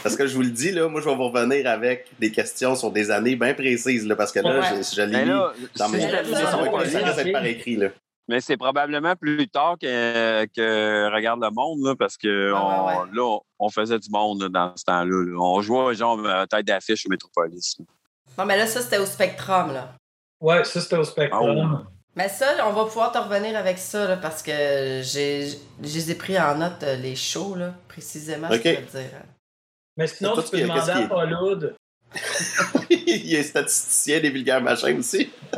Parce que je vous le dis, là, moi, je vais vous revenir avec des questions sur des années bien précises, là, parce que là, Ouais. je, je l'ai là, dans mes ça, par écrit, là. Mais c'est probablement plus tard que, que Regarde le monde, là, parce que on, ouais, là, on, on faisait du monde là, dans ce temps-là. là. On jouait genre tête d'affiche au Métropolis. là. Non, mais là, ça, c'était au Spectrum, là. Ouais, ça, c'était au Spectrum. Mais ça, on va pouvoir te revenir avec ça, là, parce que j'ai, je les ai pris en note, euh, les shows, là, précisément, Ok. je peux te dire. Mais sinon, tu ce peux est- demander à Paul Hood. [laughs] il est statisticien des vulgaires machins aussi. [laughs]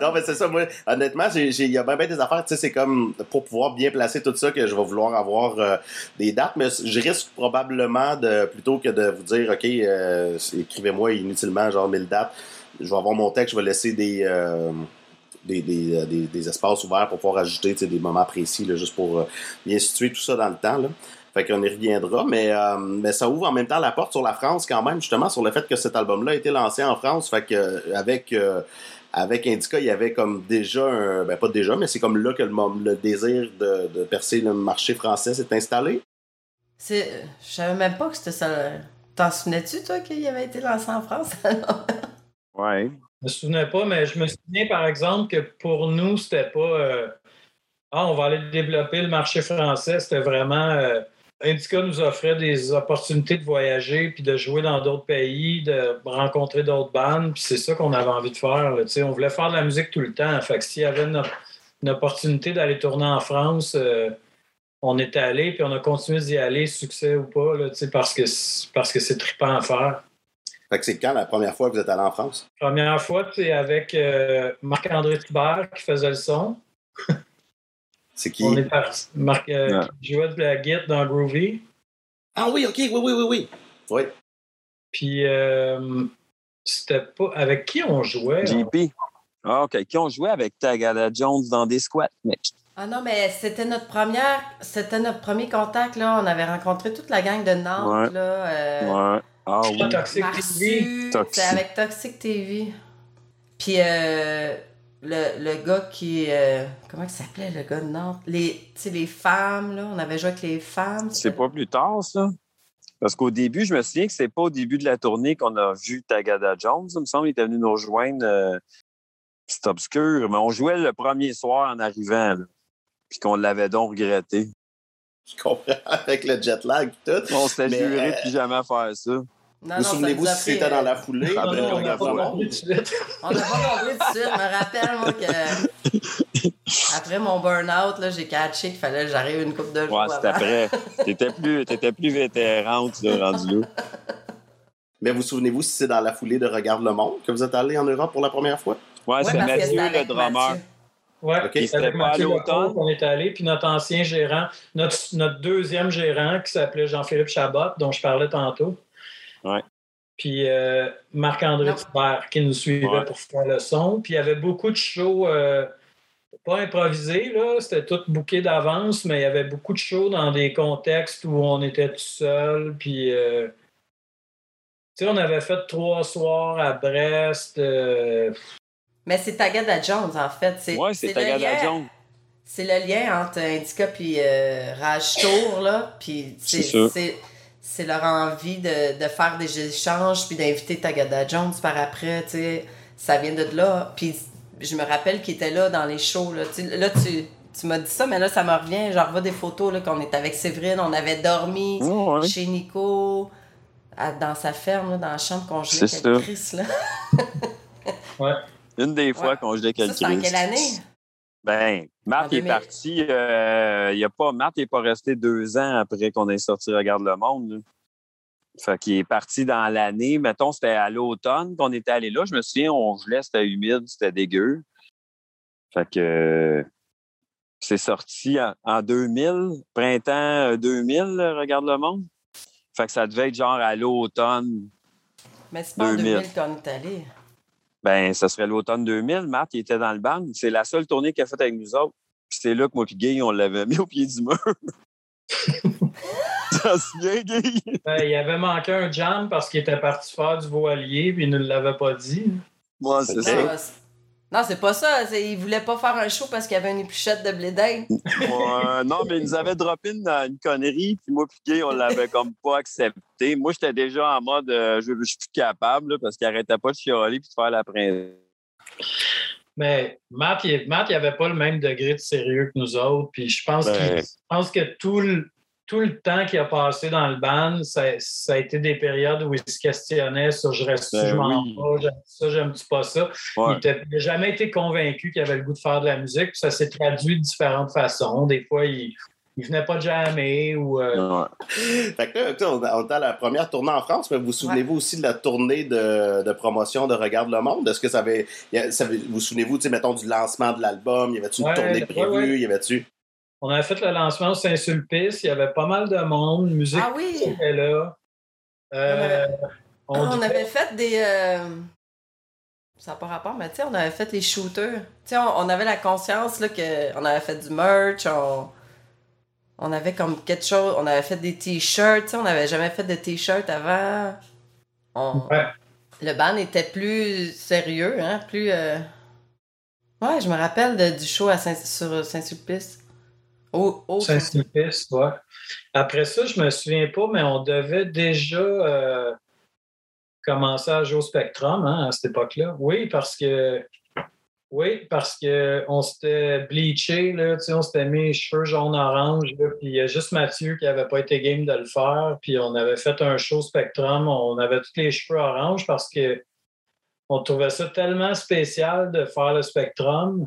non, mais c'est ça, moi, honnêtement, il y a bien, bien des affaires, tu sais, c'est comme pour pouvoir bien placer tout ça que je vais vouloir avoir euh, des dates, mais je risque probablement de, plutôt que de vous dire, OK, euh, écrivez-moi inutilement, genre 1000 dates, je vais avoir mon texte, je vais laisser des. euh, des, des, des- des espaces ouverts pour pouvoir ajouter tu sais, des moments précis, là, juste pour euh, bien situer tout ça dans le temps. Là. Fait qu'on y reviendra, mais, euh, mais ça ouvre en même temps la porte sur la France quand même, justement, sur le fait que cet album-là a été lancé en France. Fait que euh, avec, euh, avec Indica, il y avait comme déjà un. Ben pas déjà, mais c'est comme là que le, désir de, de percer le marché français s'est installé. C'est, je savais même pas que c'était ça. T'en souvenais-tu, toi, qu'il avait été lancé en France? [laughs] Ouais. Je me souvenais pas, mais je me souviens par exemple que pour nous, c'était pas euh, Ah, on va aller développer le marché français. C'était vraiment euh, Indica nous offrait des opportunités de voyager puis de jouer dans d'autres pays, de rencontrer d'autres bandes. Puis c'est ça qu'on avait envie de faire. Là, on voulait faire de la musique tout le temps. Fait que s'il y avait une, une opportunité d'aller tourner en France, euh, on était allé, puis on a continué d'y aller, succès ou pas, là, parce que parce que c'est trippant à faire. Fait que c'est quand la première fois que vous êtes allé en France? Première fois, c'est avec euh, Marc-André Thibert qui faisait le son. C'est qui? On est parti. Marc euh, qui jouait de la guitare dans Groovy. Ah oui, ok, oui, oui, oui, oui. Oui. Puis euh, c'était pas. Avec qui on jouait? JP. Ah, OK. Qui on jouait? Avec Tagada Jones dans des squats, mec. Ah non, mais c'était notre première, c'était notre premier contact, là. On avait rencontré toute la gang de Nantes, là. Euh, ouais. Ah oui. Toxic TV. C'est avec Toxic TV. Puis euh, le, le, gars qui. Euh, comment il s'appelait, le gars de Nantes? Les, les femmes, là. On avait joué avec les femmes. C'est pas plus tard, ça? Parce qu'au début, je me souviens que c'est pas au début de la tournée qu'on a vu Tagada Jones. Il me semble qu'il était venu nous rejoindre. c'est obscur, mais on jouait le premier soir en arrivant. Là puis qu'on l'avait donc regretté. Je comprends, [laughs] avec le jet lag et tout. On s'était juré de plus jamais faire ça. Non, vous souvenez-vous si c'était dans la foulée? Non, non, on n'a pas compris tout de suite. On n'a pas compris tout de suite. Je me rappelle, moi, que après mon burn-out, j'ai catché qu'il fallait que j'arrive une coupe de jours. Ouais, c'était après. T'étais plus, étais plus vétéran, tu l'as rendu là. Mais vous souvenez-vous si c'est dans la foulée de Regarde le Monde que vous êtes allé en Europe pour la première fois? Ouais, c'est Mathieu, le drummer. Oui, okay, avec Mathieu Lecourt, on est allé, puis notre ancien gérant, notre, notre deuxième gérant qui s'appelait Jean-Philippe Chabot, dont je parlais tantôt. Ouais. Puis euh, Marc-André Thibert qui nous suivait pour faire le son. Puis il y avait beaucoup de shows, euh, pas improvisés, là, c'était tout bouqué d'avance, mais il y avait beaucoup de shows dans des contextes où on était tout seul. Puis, euh, tu sais, on avait fait trois soirs à Brest. Mais c'est Tagada Jones, en fait. Oui, c'est Tagada Jones. C'est le lien entre Indica puis euh, Rage Tour, là. Puis c'est leur envie de, de, faire des échanges puis d'inviter Tagada Jones par après, tu sais. Ça vient de là. Puis je me rappelle qu'il était là dans les shows, là. là, tu, tu m'as dit ça, mais là, ça me revient. Genre, vois des photos, là, qu'on était avec Séverine, on avait dormi chez Nico, dans sa ferme, dans la chambre congelée avec Chris, là. [laughs] ouais. Une des fois qu'on jouait quelqu'un. Ça, en quelle année? Ben, Marc est parti. Euh, il y a pas, Marc n'est pas resté deux ans après qu'on ait sorti Regarde le Monde. Fait qu'il est parti dans l'année. Mettons, c'était à l'automne qu'on était allé là. Je me souviens, on gelait, c'était humide, c'était dégueu. Fait que c'est sorti en, 2000, printemps 2000, Regarde le Monde. Fait que ça devait être genre à l'automne. Mais c'est pas en 2000 qu'on est allé. Ben, ça serait l'automne 2000. Marc, il était dans le band. C'est la seule tournée qu'il a faite avec nous autres. Puis c'est là que moi et Guy, on l'avait mis au pied du mur. [laughs] ça se vient, Guy? Ben, il avait manqué un jam parce qu'il était parti faire du voilier, puis il ne l'avait pas dit. Moi, c'est ça. Non, c'est pas ça. Il voulait pas faire un show parce qu'il y avait une épluchette de blé ouais, non, mais il nous avait droppé une, une connerie, puis moi puis Guy, on l'avait comme pas accepté. Moi, j'étais déjà en mode euh, je, suis plus capable parce qu'il arrêtait pas de chialer puis de faire la princesse. Mais Matt, il, Matt, il avait pas le même degré de sérieux que nous autres. Puis je pense, ben... je pense que tout le, tout le temps qu'il a passé dans le band, ça, ça, a été des périodes où il se questionnait sur je reste ben je m'en pas, j'aime ça, j'aime pas ça. Il n'a jamais été convaincu qu'il avait le goût de faire de la musique. Puis ça s'est traduit de différentes façons. Des fois, il ne venait pas jamais ou. Euh... fait que là, on, était à la première tournée en France, mais vous, vous souvenez-vous aussi de la tournée de, de, promotion de Regarde le Monde? Est-ce que ça avait. Ça avait vous souvenez-vous, mettons, du lancement de l'album? Y avait-tu une tournée prévue? Y avait-tu? On avait fait le lancement au Saint-Sulpice. Il y avait pas mal de monde. Musique ah oui. était là. Euh, on, avait... fait des. Euh, ça n'a pas rapport, mais tu sais, on avait fait les shooters. Tu sais, on, avait la conscience là, qu'on avait fait du merch. On... on avait comme quelque chose. On avait fait des t-shirts. On n'avait jamais fait de t-shirts avant. Le band était plus sérieux, hein, plus. Euh, ouais, je me rappelle du show à Saint sur Saint-Sulpice. Saint-Sulpice, ouais. Après ça, je me souviens pas, mais on devait déjà. Euh, commencé à jouer au Spectrum hein, à cette époque-là. Oui, parce que oui, parce qu'on s'était bleaché, là, on s'était mis les cheveux jaune-orange, puis il y a juste Mathieu qui n'avait pas été game de le faire, puis on avait fait un show Spectrum, on avait tous les cheveux orange parce que on trouvait ça tellement spécial de faire le Spectrum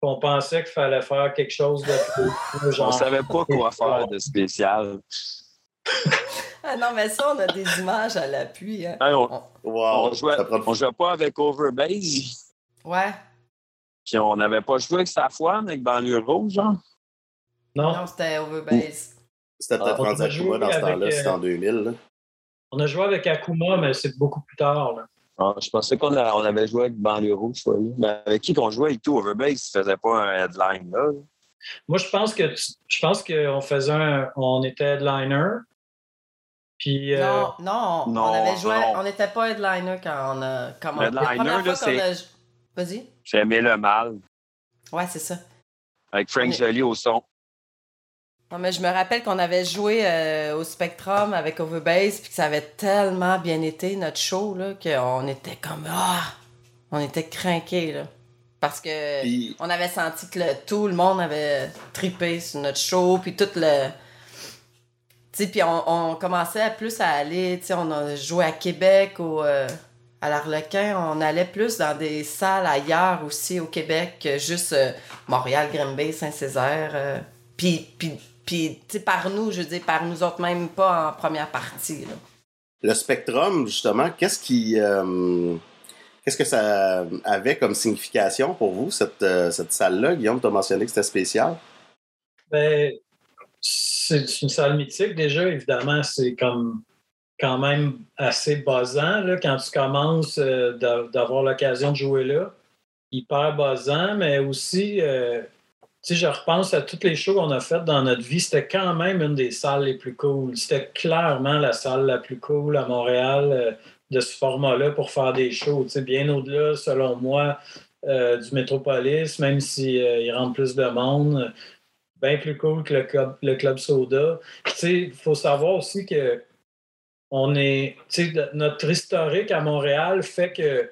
qu'on pensait qu'il fallait faire quelque chose de plus. [laughs] Genre, on savait pas quoi faire de spécial. [laughs] ah non, mais ça, on a des images à l'appui. Hein. on, wow, on, jouait, jouait pas avec Overbase. Ouais. Puis on n'avait pas joué avec Safwan, avec Banlieue Rouge, genre? Non. Non, c'était Overbase. C'était peut-être ah, Akuma dans ce temps-là, c'était en 2000. Là. On a joué avec Akuma, mais c'est beaucoup plus tard. Là. Ah, je pensais qu'on on avait joué avec Banlieue Rouge. Mais avec qui qu'on jouait et tout, Overbase, ne faisait pas un headline là? Moi, je pense que je pense qu'on faisait un, on était headliner. Puis, euh, non, non, on avait joué, on n'était pas headliner quand on a commencé. Headliner, là, c'est. Vas-y. J'ai aimé le mal. Ouais, c'est ça. Avec Frank Jolie au son. Non, mais je me rappelle qu'on avait joué euh, au Spectrum avec Overbase, puis que ça avait tellement bien été, notre show, là, qu'on était comme. Ah! On était craqués, là. Parce que on avait senti que tout le monde avait tripé sur notre show, puis tout le. Tu sais, puis on, commençait plus à aller, tu sais, on a joué à Québec, au. Euh, à l'Arlequin, on allait plus dans des salles ailleurs aussi au Québec que juste euh, Montréal, Grimby, Saint-Césaire. Euh, puis, puis, par nous, je veux dire, par nous autres, même pas en première partie. Le Spectrum, justement, qu'est-ce qui. Euh, qu'est-ce que ça avait comme signification pour vous, cette, cette salle-là? Guillaume, tu as mentionné que c'était spécial. Ben, c'est une salle mythique, déjà, évidemment. C'est comme quand même assez buzzant là, quand tu commences euh, d'avoir l'occasion de jouer là. Hyper buzzant, mais aussi, euh, tu sais, je repense à toutes les shows qu'on a faites dans notre vie. C'était quand même une des salles les plus cool. C'était clairement la salle la plus cool à Montréal euh, de ce format-là pour faire des shows. Tu sais, bien au-delà, selon moi, du Métropolis, même s'il il rentre plus de monde. Bien plus cool que le club, le club Soda. Tu sais, il faut savoir aussi que on est, notre historique à Montréal fait que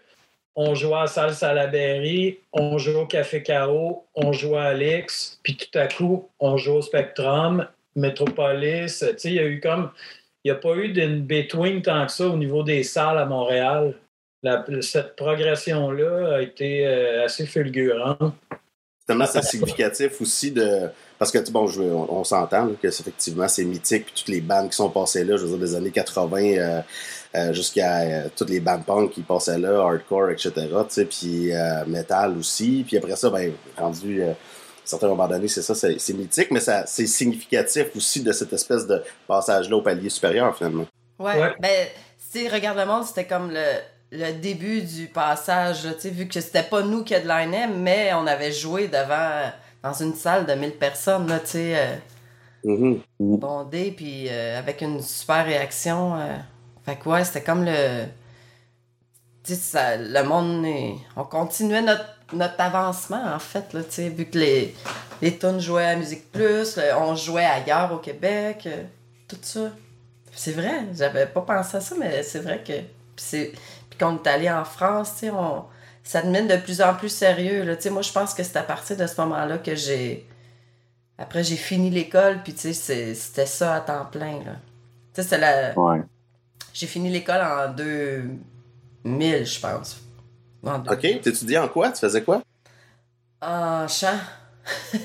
on joue à Salle Salaberry, on joue au Café K.O., on joue à Alex, puis tout à coup, on joue au Spectrum, Metropolis. Il y a eu comme. Il n'y a pas eu d'une between tant que ça au niveau des salles à Montréal. cette progression-là a été euh, assez fulgurante. Tellement c'est significatif aussi de, parce que, bon, on, s'entend que effectivement, c'est mythique, puis toutes les bandes qui sont passées là, je veux dire, des années 80 euh, euh, jusqu'à euh, toutes les bandes punk qui passaient là, hardcore, etc., tu puis metal aussi. Puis après ça, ben, rendu à un certain moment donné, c'est ça, c'est mythique, mais ça, c'est significatif aussi de cette espèce de passage-là au palier supérieur, finalement. Ouais, ouais. ben, si regarde le monde, c'était comme le, le début du passage, tu sais, vu que c'était pas nous qui headlinaient, mais on avait joué devant dans une salle de 1000 personnes, là, tu sais, euh, mm-hmm. bondé, puis euh, avec une super réaction. Euh. Fait que ouais, c'était comme le. Tu sais, le monde. On continuait notre, avancement, en fait, là, tu sais, vu que les, les jouaient à Musique Plus, on jouait ailleurs au Québec, tout ça. C'est vrai, j'avais pas pensé à ça, mais c'est vrai que. Puis, quand on est allé en France, tu sais, on ça devient de plus en plus sérieux. Là. Moi, je pense que c'est à partir de ce moment-là que j'ai. Après, j'ai fini l'école, puis c'était ça à temps plein. Là. c'est la. J'ai fini l'école en 2000, je pense. OK. Tu étudiais en quoi? Tu faisais quoi? En chant. [laughs]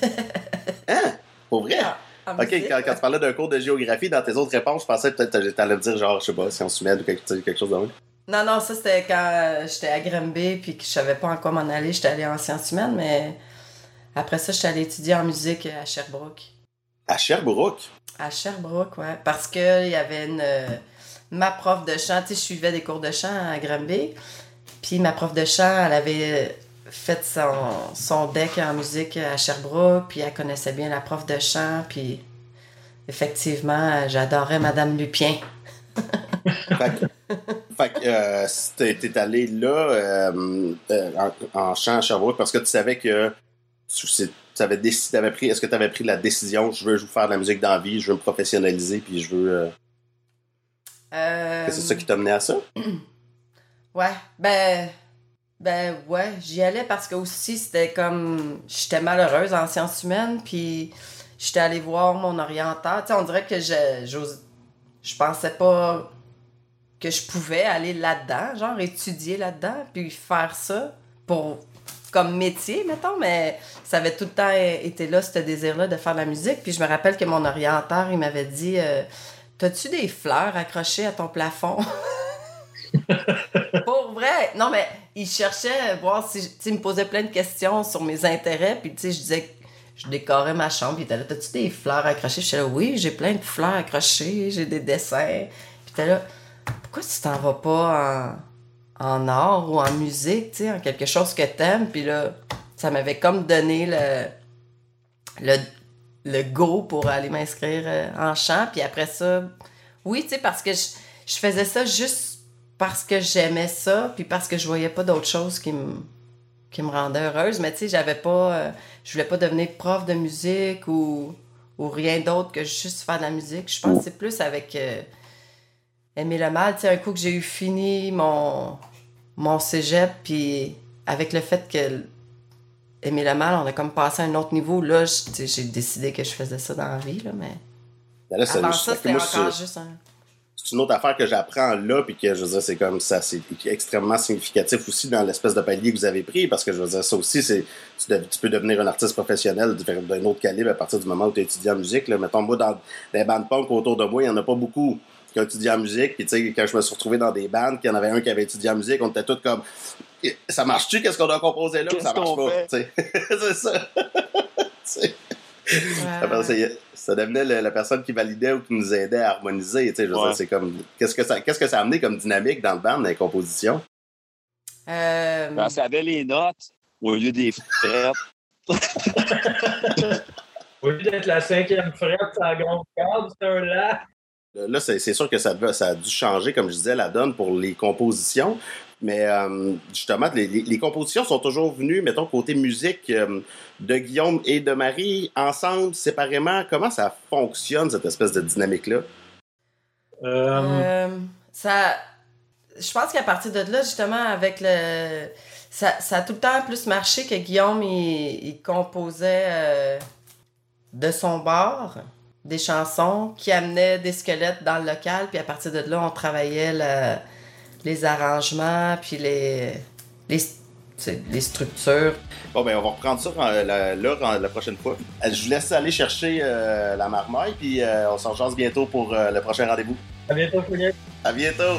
hein? Pour vrai? OK, quand, tu parlais d'un cours de géographie, dans tes autres réponses, je pensais peut-être que tu allais me dire, genre, je sais pas, sciences humaines ou quelque, quelque chose de non, non, ça c'était quand j'étais à Grimby puis que je savais pas en quoi m'en aller. J'étais allée en sciences humaines, mais après ça, j'étais allée étudier en musique à Sherbrooke. À Sherbrooke? À Sherbrooke, ouais. Parce qu'il y avait une. Ma prof de chant, tu sais, je suivais des cours de chant à Grimby. Puis ma prof de chant, elle avait fait son, son deck en musique à Sherbrooke, puis elle connaissait bien la prof de chant, puis effectivement, j'adorais Madame Lupien. [laughs] fait que euh, t'es allé là euh, euh, en, chant à Sherbrooke parce que tu savais que tu avais décidé, avais pris, est-ce que tu avais pris la décision, je veux, faire de la musique dans la vie, je veux me professionnaliser, puis je veux. C'est ça qui t'a mené à ça? [clears throat] Ouais, ben. Ben ouais, j'y allais parce que aussi c'était comme. J'étais malheureuse en sciences humaines, puis j'étais allée voir mon orienteur. Tu sais, on dirait que je, je pensais pas que je pouvais aller là-dedans, genre étudier là-dedans, puis faire ça pour comme métier, mettons, mais ça avait tout le temps été là, ce désir-là de faire de la musique. Puis je me rappelle que mon orienteur, il m'avait dit euh, T'as-tu des fleurs accrochées à ton plafond? [laughs] Pour vrai! Non, mais il cherchait à voir si. Tu il me posait plein de questions sur mes intérêts, puis tu sais, je disais que je décorais ma chambre, puis il était là T'as-tu des fleurs accrochées? Je disais Oui, j'ai plein de fleurs accrochées, j'ai des dessins. Puis t'es là Pourquoi tu t'en vas pas en, en art ou en musique, tu sais, en quelque chose que t'aimes? Puis là, ça m'avait comme donné le. le le go pour aller m'inscrire euh, en chant. Puis après ça, oui, tu sais, parce que je, faisais ça juste parce que j'aimais ça, puis parce que je voyais pas d'autre chose qui me qui rendait heureuse. Mais tu sais, j'avais pas... euh, je voulais pas devenir prof de musique ou, ou rien d'autre que juste faire de la musique. Je c'est plus avec euh, aimer le mal. Tu sais, un coup que j'ai eu fini mon, mon cégep, puis avec le fait que aimer le mal, on a comme passé à un autre niveau. Là, j'ai décidé que je faisais ça dans la vie, là, mais Ben là, avant ça, c'était encore juste un... c'est une autre affaire que j'apprends là, puis que je veux dire, c'est comme ça, c'est extrêmement significatif aussi dans l'espèce de palier que vous avez pris, parce que je veux dire, ça aussi, c'est tu, peux devenir un artiste professionnel d'un autre calibre à partir du moment où tu étudies en musique. Là. Mettons, moi, dans les bandes punk autour de moi, il n'y en a pas beaucoup qui ont étudié en musique, puis tu sais, quand je me suis retrouvé dans des bandes, qu'il y en avait un qui avait étudié en musique, on était tous comme ça marche-tu, qu'est-ce qu'on a composé là, ou ça marche pas, [laughs] [laughs] c'est ça. [laughs] Ça, ça devenait le- la personne qui validait ou qui nous aidait à harmoniser. Tu sais, je veux Ouais. c'est comme qu'est-ce que ça qu'est-ce que ça a amené comme dynamique dans le band, dans les compositions. Euh, Ben, ça avait les notes au lieu des frettes. Au lieu d'être la cinquième frette, la grande corde, c'est un lac. Là, c'est sûr que ça, a dû changer, comme je disais, la donne pour les compositions. Mais euh, justement, les, les- les compositions sont toujours venues, mettons, côté musique euh, de Guillaume et de Marie, ensemble, séparément. Comment ça fonctionne, cette espèce de dynamique-là? Euh, Euh, ça, je pense qu'à partir de là, justement, avec le. Ça, ça a tout le temps plus marché que Guillaume, il, il composait euh, de son bord des chansons qui amenaient des squelettes dans le local, puis à partir de là, on travaillait le- les arrangements, puis les, les, structures. Bon, ben, on va reprendre ça euh, la, là, en- la prochaine fois. Euh, Je vous laisse aller chercher euh, la marmaille, puis euh, on s'en chance bientôt pour euh, le prochain rendez-vous. à bientôt, Fouillette. À bientôt!